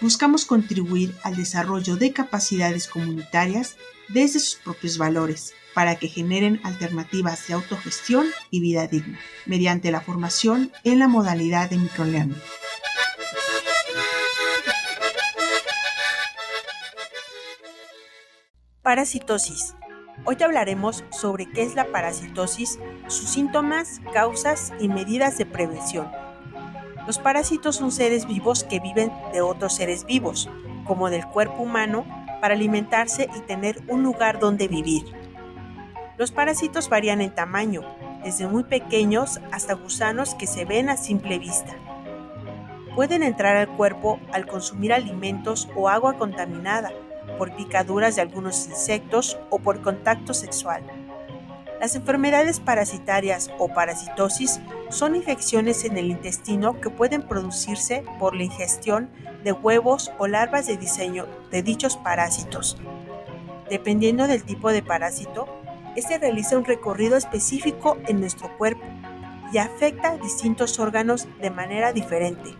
buscamos contribuir al desarrollo de capacidades comunitarias desde sus propios valores para que generen alternativas de autogestión y vida digna, mediante la formación en la modalidad de microlearning. Parasitosis. Hoy hablaremos sobre qué es la parasitosis, sus síntomas, causas y medidas de prevención. Los parásitos son seres vivos que viven de otros seres vivos, como del cuerpo humano, para alimentarse y tener un lugar donde vivir. Los parásitos varían en tamaño, desde muy pequeños hasta gusanos que se ven a simple vista. Pueden entrar al cuerpo al consumir alimentos o agua contaminada, por picaduras de algunos insectos o por contacto sexual. Las enfermedades parasitarias o parasitosis son infecciones en el intestino que pueden producirse por la ingestión de huevos o larvas de diseño de dichos parásitos. Dependiendo del tipo de parásito, este realiza un recorrido específico en nuestro cuerpo y afecta distintos órganos de manera diferente.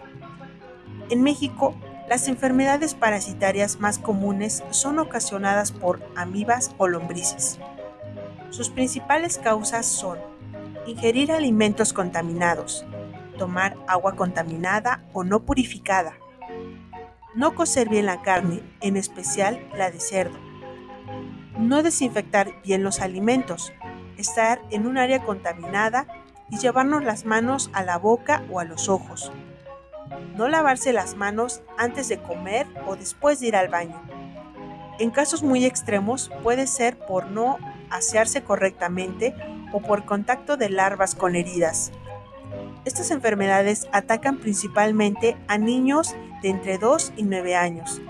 En México, las enfermedades parasitarias más comunes son ocasionadas por amibas o lombrices. Sus principales causas son ingerir alimentos contaminados, tomar agua contaminada o no purificada, no cocer bien la carne, en especial la de cerdo, no desinfectar bien los alimentos, estar en un área contaminada y llevarnos las manos a la boca o a los ojos, no lavarse las manos antes de comer o después de ir al baño. En casos muy extremos puede ser por no asearse correctamente o por contacto de larvas con heridas. Estas enfermedades atacan principalmente a niños de entre 2 y 9 años,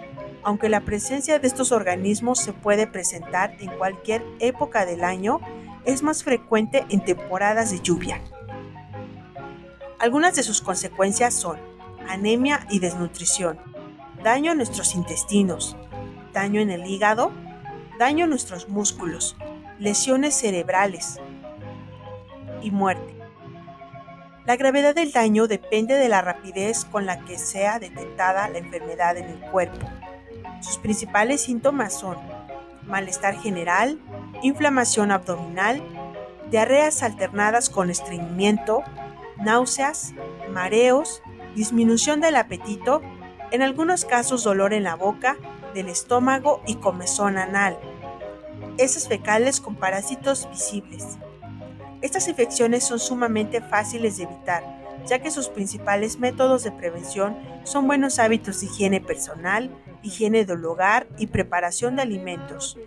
aunque la presencia de estos organismos se puede presentar en cualquier época del año, es más frecuente en temporadas de lluvia. Algunas de sus consecuencias son anemia y desnutrición, daño a nuestros intestinos, daño en el hígado, daño a nuestros músculos, lesiones cerebrales y muerte. La gravedad del daño depende de la rapidez con la que sea detectada la enfermedad en el cuerpo. Sus principales síntomas son malestar general, inflamación abdominal, diarreas alternadas con estreñimiento, náuseas, mareos, disminución del apetito, en algunos casos dolor en la boca, del estómago y comezón anal, esas fecales con parásitos visibles. Estas infecciones son sumamente fáciles de evitar, ya que sus principales métodos de prevención son buenos hábitos de higiene personal, higiene del hogar y preparación de alimentos.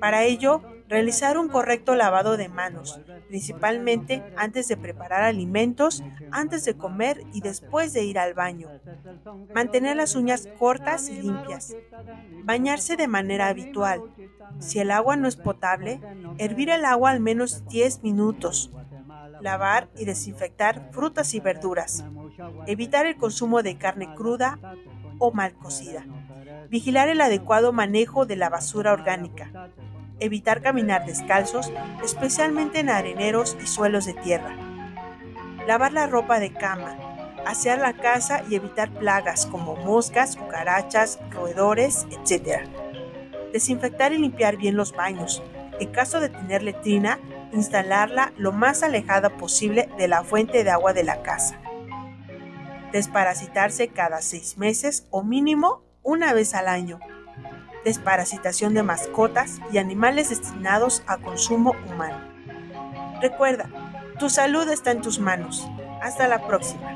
Para ello, realizar un correcto lavado de manos, principalmente antes de preparar alimentos, antes de comer y después de ir al baño. Mantener las uñas cortas y limpias. Bañarse de manera habitual. Si el agua no es potable, hervir el agua al menos 10 minutos. Lavar y desinfectar frutas y verduras. Evitar el consumo de carne cruda o mal cocida. Vigilar el adecuado manejo de la basura orgánica. Evitar caminar descalzos, especialmente en areneros y suelos de tierra. Lavar la ropa de cama. Asear la casa y evitar plagas como moscas, cucarachas, roedores, etc. Desinfectar y limpiar bien los baños. En caso de tener letrina, instalarla lo más alejada posible de la fuente de agua de la casa. Desparasitarse cada seis meses o mínimo una vez al año. Desparasitación de mascotas y animales destinados a consumo humano. Recuerda, tu salud está en tus manos. Hasta la próxima.